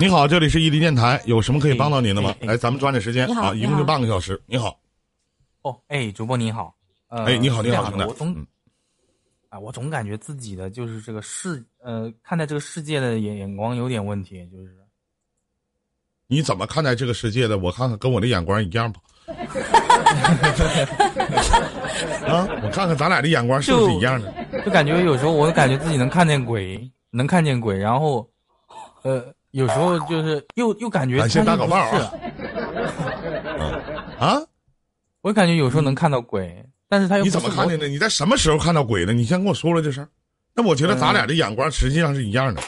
你好，这里是伊犁电台，有什么可以帮到您的吗？来，咱们抓紧时间啊，一共就半个小时。你好，哦，哎，主播你好，呃，哎，你好，你好，我总嗯啊，我总感觉自己的就是这个世呃，看待这个世界的眼眼光有点问题，就是你怎么看待这个世界的？我看看，跟我的眼光一样吧。啊，我看看咱俩的眼光是不是一样的？就感觉有时候我感觉自己能看见鬼，能看见鬼，然后呃，有时候就是又又感觉感谢它又不大狗棒是啊啊，我感觉有时候能看到鬼，但是他又你怎么看见的？你在什么时候看到鬼的？你先跟我说说这事儿。那我觉得咱俩的眼光实际上是一样的。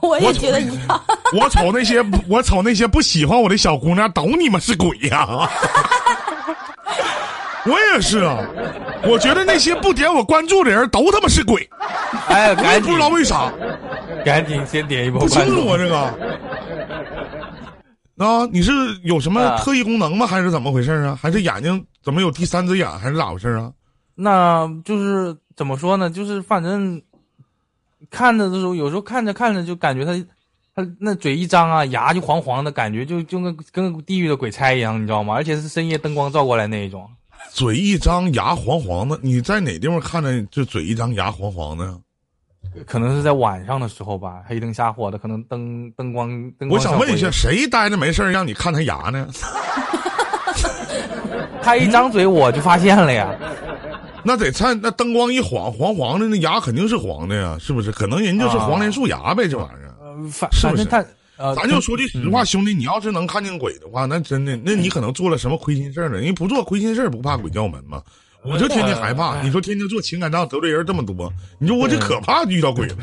我也觉得一 样。我瞅那些我瞅那些不喜欢我的小姑娘，都你妈是鬼呀、我也是啊，我觉得那些不点我关注的人都他妈是鬼，哎，我也不知道为啥，赶紧先点一波不清楚啊这个。啊，你是有什么啊特异功能吗？还是怎么回事啊？还是眼睛怎么有第三只眼？还是咋回事啊？那就是怎么说呢？就是反正看着的时候，有时候看着看着就感觉他他那嘴一张啊，牙就黄黄的，感觉就就跟跟地狱的鬼差一样，你知道吗？而且是深夜灯光照过来那一种。嘴一张，牙黄黄的。你在哪地方看着就嘴一张，牙黄黄的呀？可能是在晚上的时候吧，黑灯瞎火的，可能灯灯光灯光。我想问一下，，谁待着没事儿让你看他牙呢？他一张嘴我就发现了呀。那得看那灯光一晃，黄黄的，那牙肯定是黄的呀，是不是？可能人就是黄连素牙呗，这玩意儿。是不是反正他呃，咱就说句实话，兄弟，你要是能看见鬼的话，那真的，那你可能做了什么亏心事儿了。人家不做亏心事儿，不怕鬼叫门吗？我就天天害怕。你说天天做情感账得罪人这么多，你说我这可怕遇到鬼了。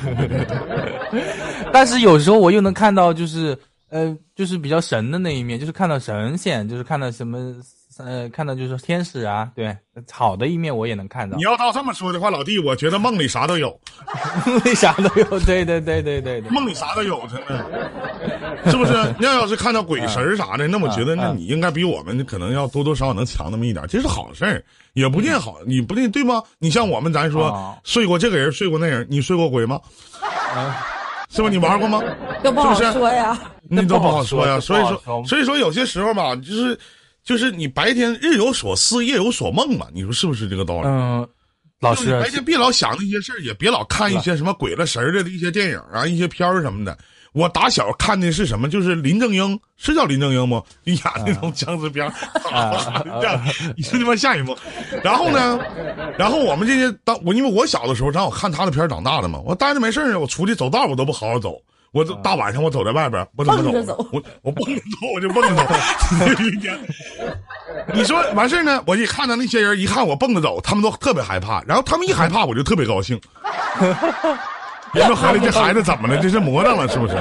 但是有时候我又能看到，就是呃，就是比较神的那一面，就是看到神仙，就是看到什么呃，看到就是天使啊，对，好的一面我也能看到你，要照这么说的话，老弟，我觉得梦里啥都有，梦里啥都有，对对对对对对，梦里啥都有，真的，是不是？那要是看到鬼神儿啥的，那我觉得那你应该比我们可能要多多少少能强那么一点，这是好事儿，也不见好，你不定对吗？你像我们，咱说啊睡过这个人，睡过那人，你睡过鬼吗？是吧？你玩过吗？这不好是说呀。那都不好说呀。所以说所以说有些时候吧，就是就是你白天日有所思，夜有所梦嘛，你说是不是这个道理？嗯，老师白天别老想那些事儿，也别老看一些什么鬼了神儿的一些电影啊、一些片儿什么的。我打小看的是什么？就是林正英，是叫林正英吗？就演那种僵尸片儿，这样你是他妈吓人不。然后呢，然后我们这些当我因为我小的时候，正好看他的片儿长大的嘛，我待着没事儿呢，我出去走道我都不好好走。我这大晚上我走在外边，我怎么走走？我我蹦着走，我就蹦着走。你说完事儿呢？我一看到那些人，一看我蹦着走，他们都特别害怕。然后他们一害怕，我就特别高兴。人都合计这孩子怎么了？这是魔怔了是不是？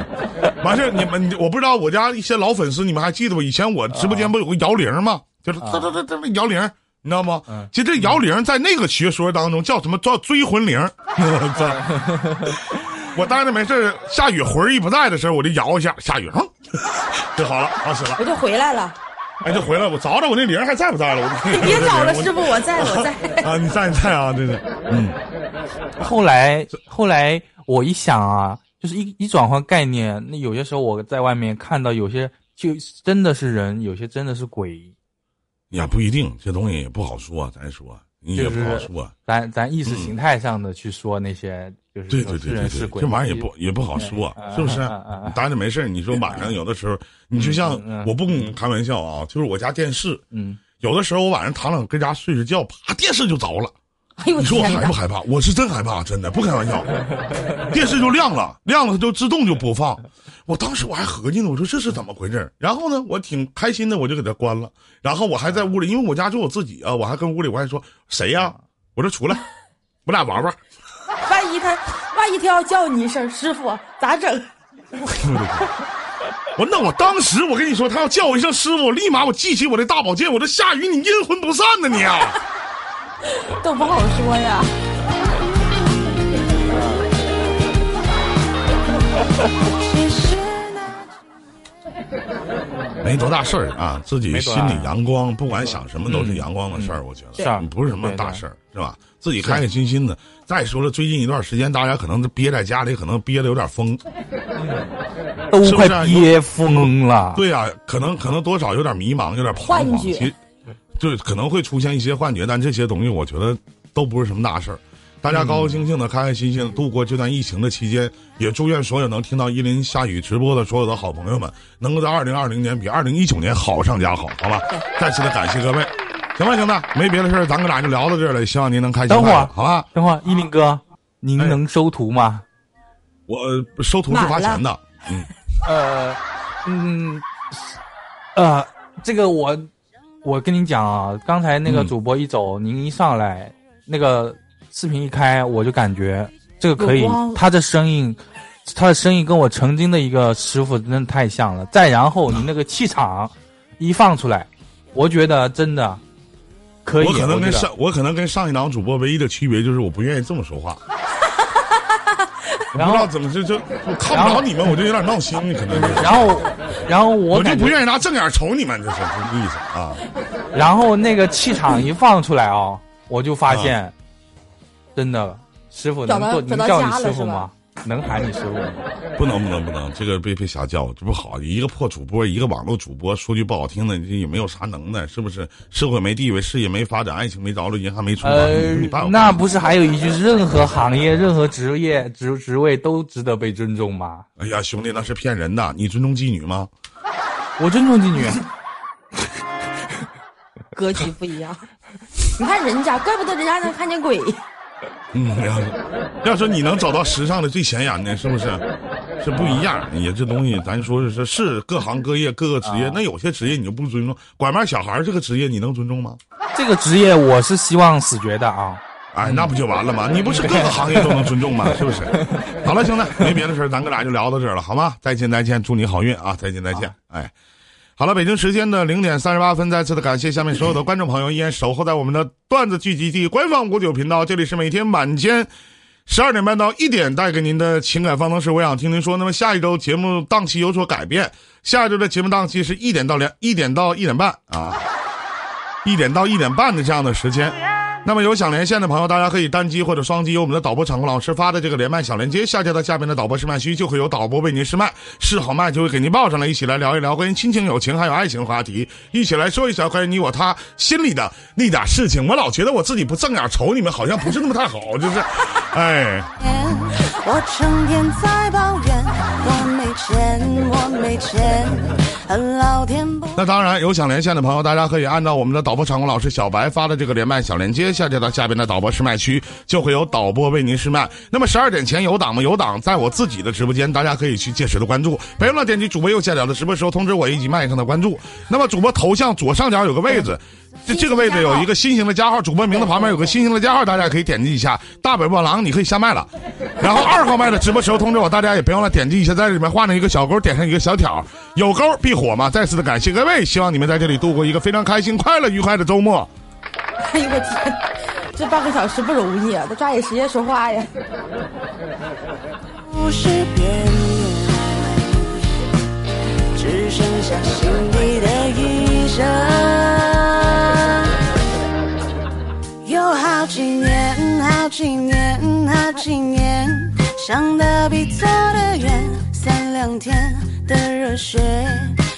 完事儿你们，我不知道我家一些老粉丝，你们还记得不？以前我直播间不有个摇铃吗？就是这这这这这摇铃，你知道吗？其实这摇铃在那个学说当中叫什么？叫追魂铃。我待着没事儿下雨魂儿一不在的时候，我就摇一下，下雨，哼，就好了，好使了。我就回来了，哎，就回来，我找找我那铃还在不在了？我你别 找了，师傅，我在，我在。啊，你在你在啊，对对，嗯，后来后来我一想啊，就是一一转换概念，那有些时候我在外面看到有些就真的是人，有些真的是鬼，也不一定，这东西也不好说，咱说你也不好说。咱咱意识形态上的去说那些，就是对对对对这玩意儿也不也不好说，是不是？你待着没事儿你说晚上有的时候，你就像我不跟你开玩笑啊，就是我家电视，嗯，有的时候我晚上躺躺跟家睡着觉，啪，电视就着了。哎呦你说我！害不害怕？我是真害怕，真的不开玩笑。电视就亮了，亮了它就自动就播放。我当时我还合计呢，我说这是怎么回事？然后呢，我挺开心的，我就给它关了。然后我还在屋里，因为我家就我自己啊，我还跟屋里我还说谁呀、我说出来，我俩玩玩。万一他，万一他要叫你一声师傅，咋整？我那我当时我跟你说，他要叫我一声师傅，我立马我记起我的大宝剑，我这下雨你阴魂不散呢你啊！都不好说呀。没多大事儿啊，自己心里阳光，不管想什么都是阳光的事儿，我觉得是啊不是什么大事儿，是吧？自己开开心心的。再说了，最近一段时间，大家可能憋在家里，可能憋的有点疯。都快憋疯了。对呀、可能可能多少有点迷茫，有点彷徨，幻觉其实对可能会出现一些幻觉，但这些东西我觉得都不是什么大事儿。大家高高兴兴的、开开心心的度过这段疫情的期间，也祝愿所有能听到依林下雨直播的所有的好朋友们，能够在二零二零年比二零一九年好上加好，好吧？再次的感谢各位。行吧，兄弟，没别的事儿，咱哥俩就聊到这儿了。希望您能开心等会儿好吧？等会儿，依林哥，您哎能收徒吗？我收徒是花钱的，嗯，呃，嗯，呃，这个我我跟你讲啊，刚才那个嗯主播一走，您一上来，那个视频一开，我就感觉这个可以，他的声音，他的声音跟我曾经的一个师傅真的太像了。再然后你那个气场一放出来，我觉得真的可以。我可能跟上我可能跟上一档主播唯一的区别就是我不愿意这么说话。我然后不知道怎么就就我看不着你们，我就有点闹心，可能就是。然后，然后我我就不愿意拿正眼瞅你们，这是这意思啊。然后那个气场一放出来哦，我就发现，真的师傅能做能叫你师傅吗？能喊你师傅吗？不能不能不能，这个别别瞎叫，这不好。一个破主播，一个网络主播，说句不好听的，你也没有啥能耐，是不是？社会没地位，事业没发展，爱情没着落，银行没存款，呃你办，那不是还有一句，任何行业、任何职业、职职位都值得被尊重吗？哎呀，兄弟，那是骗人的。你尊重妓女吗？我尊重妓女，格局不一样。你看人家，怪不得人家能看见鬼。嗯，要是要说你能找到时尚的最显眼的，是不是？是不一样。也这东西，咱说是是是各行各业各个职业，那有些职业你就不尊重。拐卖小孩儿这个职业，你能尊重吗？这个职业我是希望死绝的啊。哎，那不就完了吗？你不是各个行业都能尊重吗？是不是？好了，兄弟，没别的事儿咱哥俩就聊到这儿了，好吗？再见，再见，祝你好运啊！再见，再见。哎，好了，北京时间的零点三十八分，再次的感谢下面所有的观众朋友依然守候在我们的段子聚集地官方五九频道，这里是每天晚间。十二点半到一点带给您的情感方程式，我想听您说。那么下一周节目档期有所改变，下一周的节目档期是一点到两一点到一点半啊，一点到一点半的这样的时间。那么有想连线的朋友，大家可以单击或者双击由我们的导播场控老师发的这个连麦小连接，下接到下边的导播试麦区，就会有导播为您试麦，试好麦就会给您报上来，一起来聊一聊关于亲情、友情还有爱情话题，一起来说一下关于你我他心里的那点事情。我老觉得我自己不正眼瞅你们，好像不是那么太好，就是，哎。我成天在抱怨，那当然，有想连线的朋友，大家可以按照我们的导播场控老师小白发的这个连麦小连接，下接到下边的导播试麦区，就会有导播为您试麦。那么十二点前有档吗？有档，在我自己的直播间，大家可以去届时的关注。别忘了点击主播右下角的直播时候通知我以及麦上的关注。那么主播头像左上角有个位置。这这个位置有一个新型的加号，主播名字旁边有个新型的加号，大家也可以点击一下。大北波狼，你可以下麦了。然后二号麦的直播时候通知我，大家也别忘了点击一下，在里面画上一个小勾，点上一个小条，有勾必火嘛。再次的感谢各位，希望你们在这里度过一个非常开心、快乐、愉快的周末。哎呦我天，这半个小时不容易啊，得抓紧时间说话呀。不是别人，只剩下心底的医生。几年，好几年，想的比走的远，三两天的热血，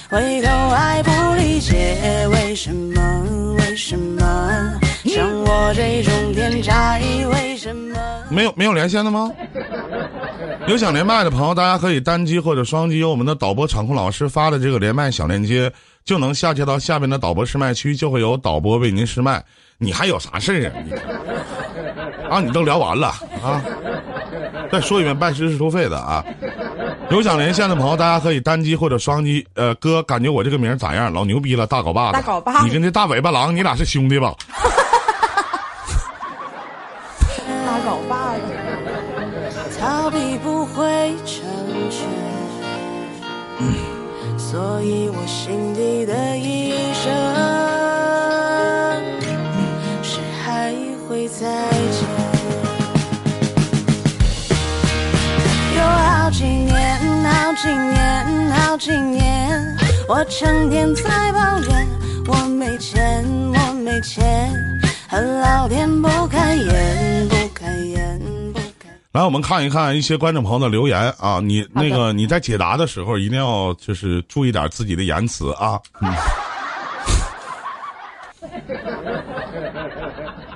回头还不理解为什么，为什么像我这种天才，为什么？没有没有连线的吗？有想连麦的朋友，大家可以单击或者双击由我们的导播场控老师发的这个连麦小链接，就能下接到下面的导播试麦区，就会有导播为您试麦。你还有啥事儿啊？你啊，你都聊完了啊？再说一遍，拜师是收费的啊。有想连线的朋友，大家可以单击或者双击。呃，哥，感觉我这个名儿咋样？老牛逼了，大镐把子。大镐把你跟这大尾巴狼，你俩是兄弟吧？我成天在抱怨，我没钱，我没钱，恨老天不开眼，不开眼，不开。来，我们看一看一些观众朋友的留言啊，你那个你在解答的时候一定要就是注意点自己的言辞啊。嗯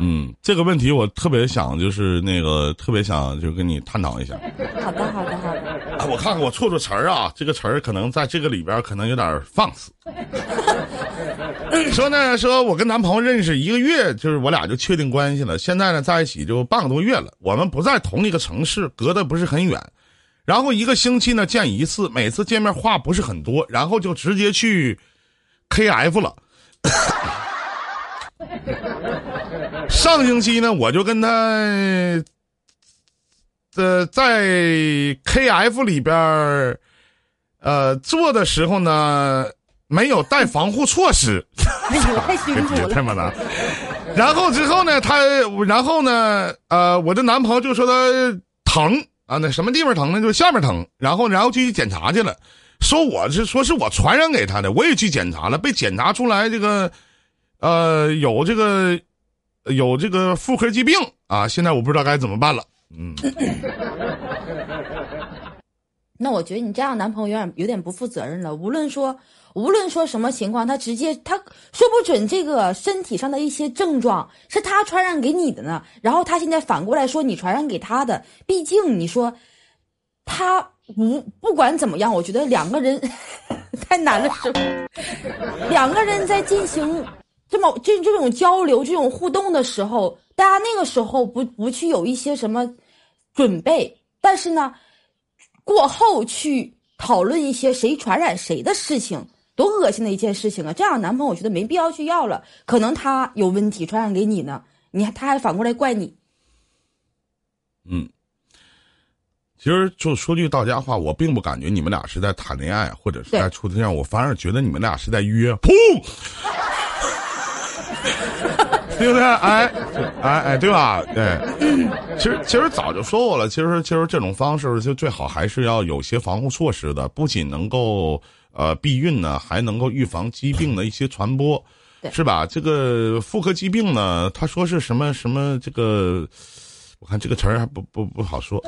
嗯，这个问题我特别想，就是那个特别想就跟你探讨一下。好的，好的，好的。啊，我看看我错错词儿啊，这个词儿可能在这个里边可能有点放肆。说呢，说我跟男朋友认识一个月，就是我俩就确定关系了。现在呢，在一起就半个多月了，我们不在同一个城市，隔得不是很远。然后一个星期呢见一次，每次见面话不是很多，然后就直接去 KF 了。上星期呢，我就跟他，呃，在 KF 里边儿，呃，做的时候呢，没有带防护措施。哎呦，太辛苦了。太妈的！然后之后呢，他，然后呢，呃，我的男朋友就说他疼啊，那什么地方疼呢？就下面疼。然后，然后就去检查去了，说我是说是我传染给他的，我也去检查了，被检查出来这个，呃，有这个有这个妇科疾病啊。现在我不知道该怎么办了。嗯，那我觉得你这样男朋友有点有点不负责任了。无论说无论说什么情况，他直接他说不准这个身体上的一些症状是他传染给你的呢。然后他现在反过来说你传染给他的，毕竟你说他无不管怎么样，我觉得两个人 太难了，是？两个人在进行这么这这种交流、这种互动的时候，大家那个时候不不去有一些什么准备，但是呢，过后去讨论一些谁传染谁的事情，多恶心的一件事情啊！这样的男朋友我觉得没必要去要了，可能他有问题传染给你呢，你还他还反过来怪你。嗯，其实就说句到家话，我并不感觉你们俩是在谈恋爱，或者是在处对象，我反而觉得你们俩是在约。噗，对不对？哎，哎哎，对吧？对，其实其实早就说过了，其实其实这种方式就最好还是要有些防护措施的，不仅能够呃避孕呢，还能够预防疾病的一些传播，是吧？这个妇科疾病呢，他说是什么什么这个。我看这个词儿还不不不好说，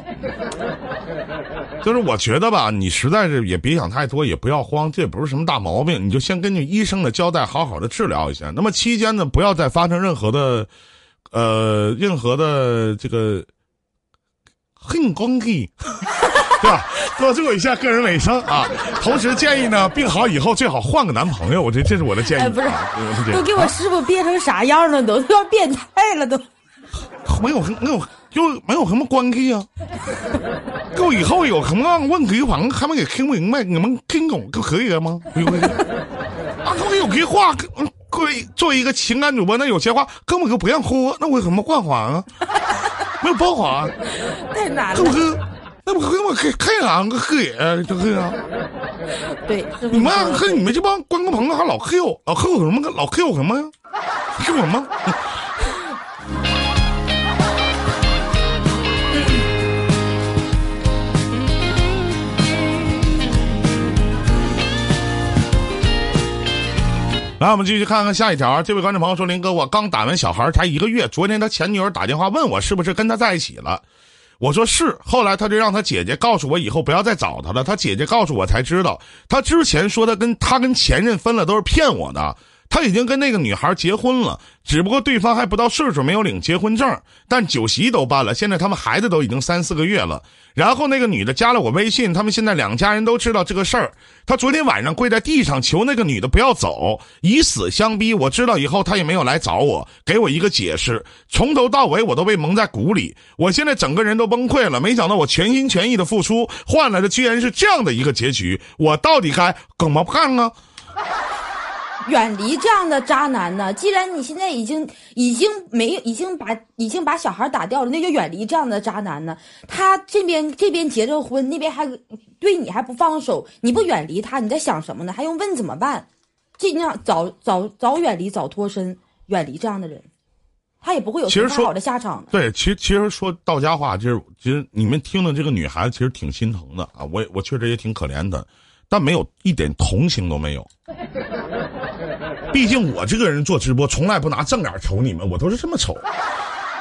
就是我觉得吧，你实在是也别想太多，也不要慌，这也不是什么大毛病，你就先根据医生的交代，好好的治疗一下。那么期间呢，不要再发生任何的，呃，任何的这个很关系，对吧？多注意一下个人卫生啊。同时建议呢，病好以后最好换个男朋友，我这这是我的建议。哎不是啊我的建议都给我师傅憋成啥样了都，都要变态了都。没有没有就没有什么关系啊。跟我以后有什么问题，反正还没给听明白，你们听懂就可以了吗？对不对？啊，各位有句话，嗯各位作为一个情感主播，那有些话根本就不让说，那为什么换话啊？没有办法啊，太难了。是不是？那不跟我看看两个黑眼，就这样。对，你们和你们这帮观众朋友还老 Q，老 Q 什么？老 Q 什么呀？Q 什么？来，我们继续看看下一条。这位观众朋友说：“林哥，我刚打完小孩才一个月，昨天他前女友打电话问我是不是跟他在一起了。”我说是，后来他就让他姐姐告诉我以后不要再找他了。他姐姐告诉我才知道，他之前说他跟他跟前任分了都是骗我的。他已经跟那个女孩结婚了，只不过对方还不到岁数，没有领结婚证，但酒席都办了。现在他们孩子都已经三四个月了。然后那个女的加了我微信，他们现在两家人都知道这个事儿。他昨天晚上跪在地上求那个女的不要走，以死相逼。我知道以后他也没有来找我，给我一个解释。从头到尾我都被蒙在鼓里，我现在整个人都崩溃了。没想到我全心全意的付出，换来的居然是这样的一个结局。我到底该怎么办啊？远离这样的渣男呢？既然你现在已经已经没有已经把已经把小孩打掉了，那就远离这样的渣男呢。他这边这边结着婚，那边还对你还不放手，你不远离他，你在想什么呢？还用问怎么办？尽量早早早远离，早脱身，远离这样的人，他也不会有其实说好的下场的。对，其实其实说到家话，就是其实你们听的这个女孩子其实挺心疼的啊，我也我确实也挺可怜的。但没有一点同情都没有。毕竟我这个人做直播从来不拿正脸瞅你们，我都是这么瞅。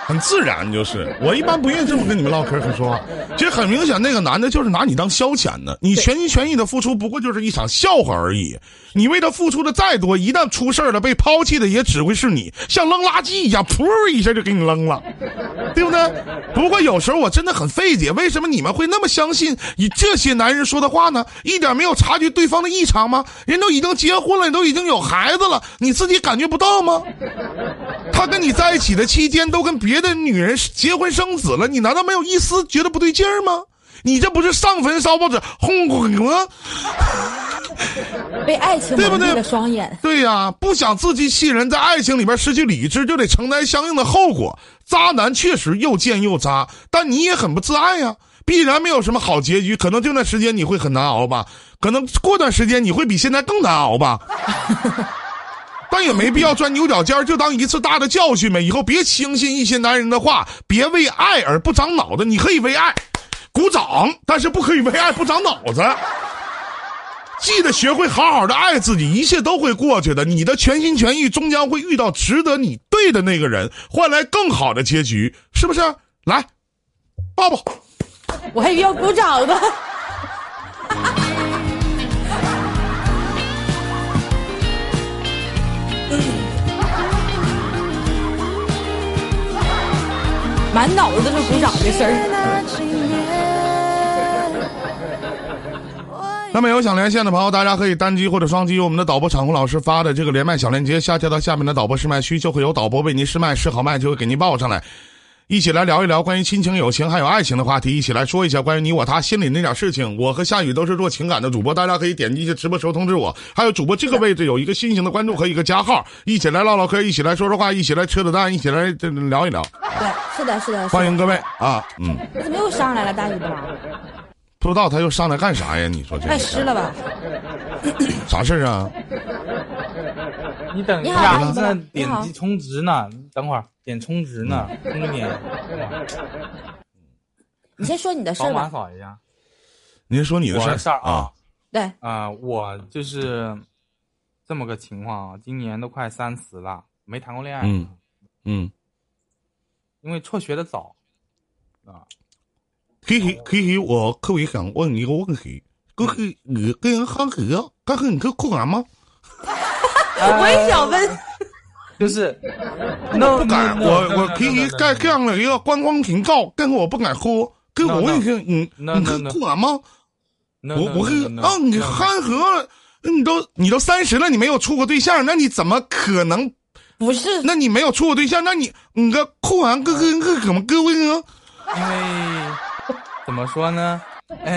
很自然，就是我一般不愿意这么跟你们唠嗑和说话。其实很明显，那个男的就是拿你当消遣的，你全心全意的付出不过就是一场笑话而已。你为他付出的再多，一旦出事了，被抛弃的也只会是你，像扔垃圾一样，噗一下就给你扔了，对不对？不过有时候我真的很费解，为什么你们会那么相信以这些男人说的话呢？一点没有察觉对方的异常吗？人都已经结婚了，都已经有孩子了，你自己感觉不到吗？他跟你在一起的期间都跟别的女人结婚生子了，你难道没有一丝觉得不对劲儿吗？你这不是上坟烧报纸轰轰吗？被爱情蒙蔽了双眼。对呀，不想自欺欺人，在爱情里边失去理智，就得承担相应的后果。渣男确实又贱又渣，但你也很不自爱呀，必然没有什么好结局。可能这段时间你会很难熬吧，可能过段时间你会比现在更难熬吧。但也没必要钻牛角尖，就当一次大的教训呗。以后别轻信一些男人的话，别为爱而不长脑子。你可以为爱鼓掌，但是不可以为爱不长脑子。记得学会好好的爱自己，一切都会过去的。你的全心全意终将会遇到值得你对的那个人，换来更好的结局，是不是？来，抱抱。我还以为要鼓掌呢。满脑子都是鼓掌的事儿。那么有想连线的朋友，大家可以单击或者双击我们的导播场控老师发的这个连麦小链接，下跳到下面的导播试麦区，就会有导播为您试麦，试好麦就会给您报上来，一起来聊一聊关于亲情、友情还有爱情的话题，一起来说一下关于你我他心里那点事情。我和夏雨都是做情感的主播，大家可以点击一下直播时候通知我。还有主播这个位置有一个新型的关注和一个加号，一起来唠唠嗑，一起来说说话，一起来扯扯淡，一起来这聊一聊。对，是的，是的。欢迎各位啊，嗯。你怎么又上来了，大雨的？不知道他又上来干啥呀？你说这太湿了吧？啥事儿啊？你等一下，你在点击充值呢。等会儿点充值呢，充个点。你先说你的事儿扫码扫一下。您说你的事儿啊？对啊，我就是这么个情况啊。今年都快三十了，没谈过恋爱。嗯嗯，因为辍学的早啊。其实，其实我特别想问你一个问题，就是你跟人喝河，但是你是酷男吗？我也想问，就是那不敢，我我可以盖这样的一个观光频道，但是我不敢喝。跟我问一下，你你是酷男吗？我我是啊，你憨和，你都你都三十了，你没有处过对象，那你怎么可能不是？那你没有处过对象，那你你个酷寒哥哥哥怎么各位呢？因为。怎么说呢？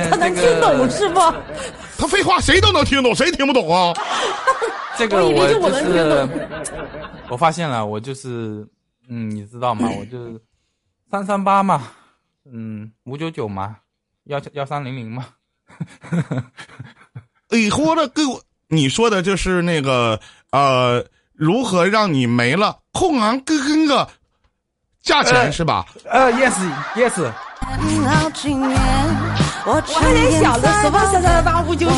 他能听懂是不？他废话，谁都能听懂，谁听不懂啊？这个我就是，我发现了，我就是，嗯，你知道吗？我就是三三八嘛，嗯，五九九嘛，幺幺三零零嘛。你 说的给我，你说的就是那个呃，如何让你没了空昂跟跟个价钱是吧？呃，yes yes。我还得想着什么三三八五九九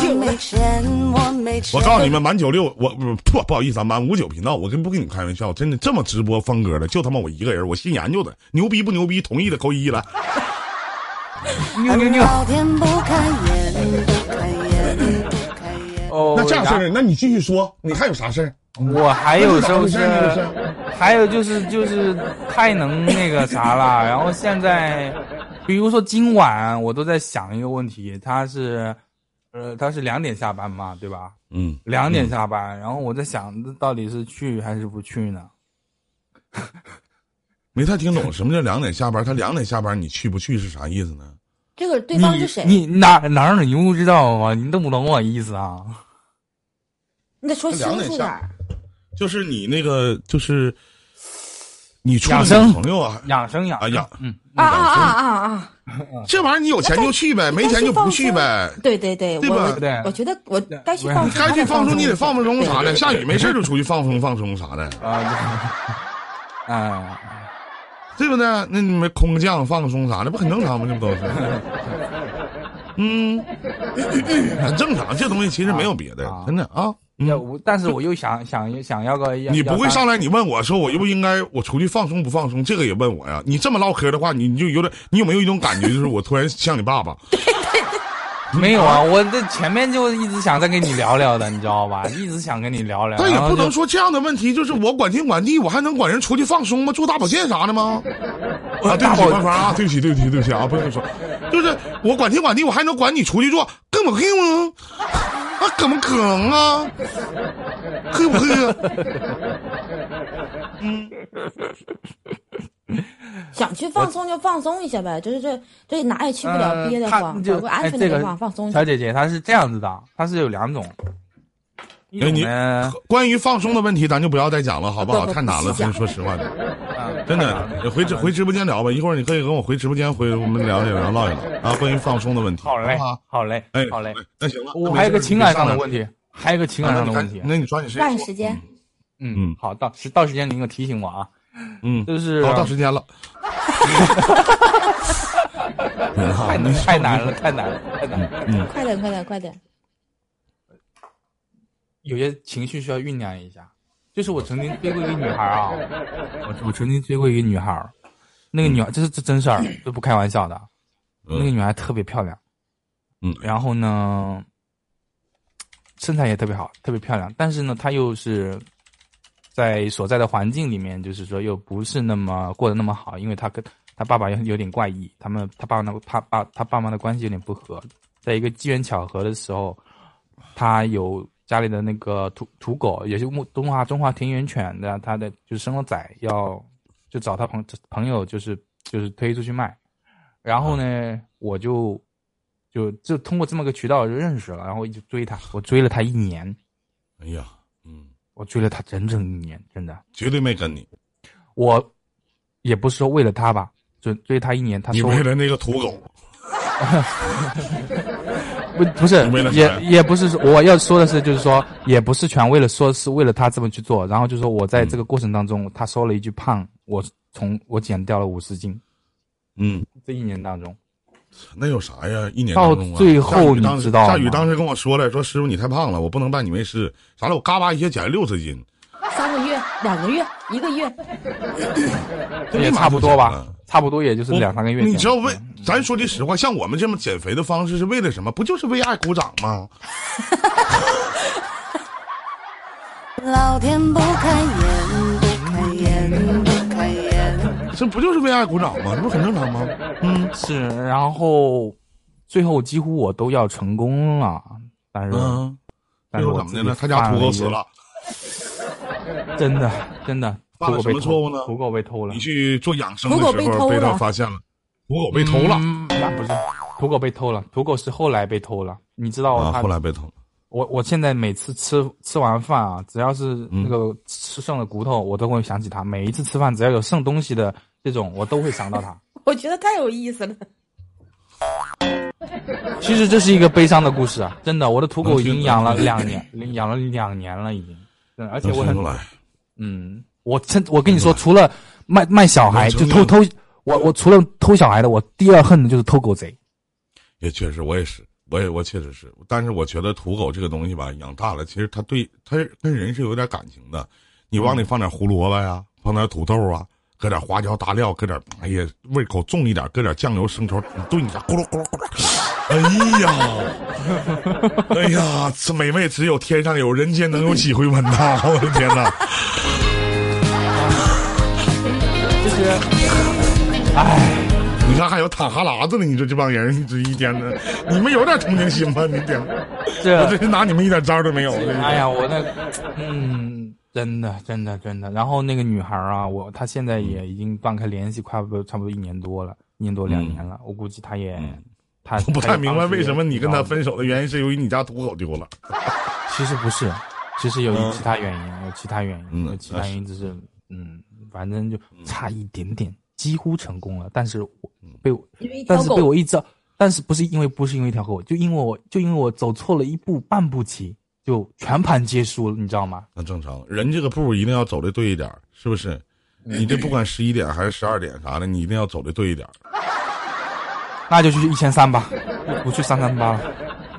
我告诉你们，满九六，我不不好意思啊，满五九频道，我跟不跟你们开玩笑，真的这么直播风格的，就他妈我一个人，我新研究的，牛逼不牛逼？同意的扣一来。牛牛牛！哦，那这样事儿，那你继续说，你还有啥事儿？我还有就是，还有就是就是太能那个啥了。然后现在，比如说今晚我都在想一个问题，他是，呃，他是两点下班嘛，对吧？嗯，两点下班。然后我在想，到底是去还是不去呢？没太听懂什么叫两点下班？他两点下班，你去不去是啥意思呢？这个对方是谁？你哪哪儿你不知道吗？你懂不懂我意思啊？你得说清楚点儿。就是你那个，就是你处养生朋友啊，养生养啊养，嗯啊啊啊啊啊！这玩意儿你有钱就去呗，没钱就不去呗。对对对，对吧？我觉得我该去放，该去放松，你得放放松啥的。下雨没事就出去放松放松啥的啊，啊，对不对？那你们空降放松啥的，不很正常吗？这不都是？嗯，很正常，这东西其实没有别的，啊真的啊。但是我又想想想要个，你不会上来你问我说我又不应该我出去放松不放松？这个也问我呀？你这么唠嗑的话，你你就有点，你有没有一种感觉，就是我突然像你爸爸？没有啊，我这前面就一直想再跟你聊聊的，你知道吧？一直想跟你聊聊。但也不能说这样的问题，就是我管天管地，我还能管人出去放松吗？做大保健啥的吗？啊，对不起，大保官方啊，对不起，对不起，对不起啊，不能说，就是我管天管地，我还能管你出去做，更不黑吗？啊，怎么可能啊？黑不黑啊？想去放松就放松一下呗，就是这这哪也去不了，呃憋得慌，找个安全的地方放松。小姐姐她是这样子的，她是有两种，一种哎你，关于放松的问题，咱就不要再讲了，好不好？太难了，不细讲说实话的。啊真的，回直回直播间聊吧。一会儿你可以跟我回直播间回，我们聊一聊，唠一唠啊，关于放松的问题。好嘞好，嘞哎，，好嘞。那行了，我还有个情感上的问题，还有个情感上的问题。那你抓紧时间。抓紧时间，嗯嗯，好，到时到时间您给我提醒我啊，嗯，就是好，到时间了。太难了，太难了，太难了。嗯快点快点快点！有些情绪需要酝酿一下。就是我曾经追过一个女孩啊，我我曾经追过一个女孩，那个女孩这是这真事儿，这不开玩笑的。那个嗯女孩特别漂亮，嗯然后呢，身材也特别好，特别漂亮。但是呢，她又是在所在的环境里面，就是说又不是那么过得那么好，因为他跟他爸爸有有点怪异，他们他爸爸那个他爸他爸妈的关系有点不和。在一个机缘巧合的时候，他有家里的那个土土狗，也是木中华中华田园犬的，他的就是生了崽，要就找他朋朋友，就是就是推出去卖。然后呢，我就就就通过这么个渠道就认识了，然后我就追他，我追了他一年，哎呀，我追了他整整一年，真的。绝对没跟你，我也不是说为了他吧，追追他一年，他说你为了那个土狗，不不是也也不是说我要说的是，就是说也不是全为了说是为了他这么去做，然后就是说我在这个过程当中，他说了一句胖，我从我减掉了五十斤，嗯，这一年当中，那有啥呀？一年到当中啊最后夏雨当时你知道夏雨当时跟我说了，说师傅你太胖了，我不能拜你为师。啥了？我嘎巴一下减了六十斤，三个月、两个月、一个月，也差不多吧，差不多也就是两三个月。你知道为咱说句实话，像我们这么减肥的方式是为了什么？不就是为爱鼓掌吗？老天不开眼。这不就是为爱鼓掌吗？这不很正常吗？嗯是，然后最后几乎我都要成功了，但是、嗯，但是我怎么的呢？他家土狗死了，真的真的，犯了什么错误呢土狗被偷了你。去做养生的时候被他发现了，土狗被偷了嗯那不是土狗被偷了，土狗是后来被偷了。你知道啊，后来被偷了。我我现在每次吃吃完饭啊，只要是嗯那个吃剩的骨头，我都会想起他。每一次吃饭，只要有剩东西的这种，我都会想到他。我觉得太有意思了。其实这是一个悲伤的故事啊，真的，我的土狗已经养了两年，养了两年了，已经。对，而且我很嗯，我真我跟你说，除了卖卖小孩，就偷偷，我我除了偷小孩的，我第二恨的就是偷狗贼。也确实，我也是，我也我确实是，但是我觉得土狗这个东西吧，养大了，其实它对它跟人是有点感情的。你往里放点胡萝卜呀，放点土豆啊，搁点花椒大料，搁点哎呀胃口重一点，搁点酱油生抽，你炖一下，咕噜咕噜咕噜。哎呀，哎呀，这美味只有天上有，人间能有几回闻呐！我的天哪！就是，哎，你看还有淌哈喇子的，你说这帮人，你这一天的，你们有点同情心吗？你天，我这真是拿你们一点招都没有。哎呀，我那，嗯，真的，真的，真的。然后那个女孩啊，我她现在也已经断开联系，快不多差不多一年多了，一年多两年了。我估计她也，她嗯我不太明白为什么你跟她分手的原因是由于你家土狗丢了。其实不是，其实有其他原因，有其他原因，嗯有其他原因，只是嗯，反正就差一点点，几乎成功了。但是我被我，但是被我一招，但是不是因为不是因为一条狗，就因为我就因为我走错了一步半步棋，就全盘皆输了，你知道吗？那正常，人这个步一定要走的对一点儿，是不是？你这不管十一点还是十二点啥的，你一定要走的对一点儿。那就去一千三吧，不去三三八了。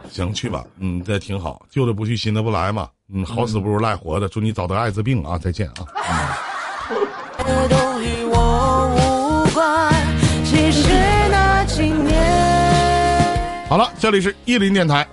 行，去吧，嗯，这挺好，旧的不去，新的不来嘛，嗯，好死不如赖活的，祝你早得艾滋病啊，再见啊。都与我无关。其实那几年。好了，这里是意林电台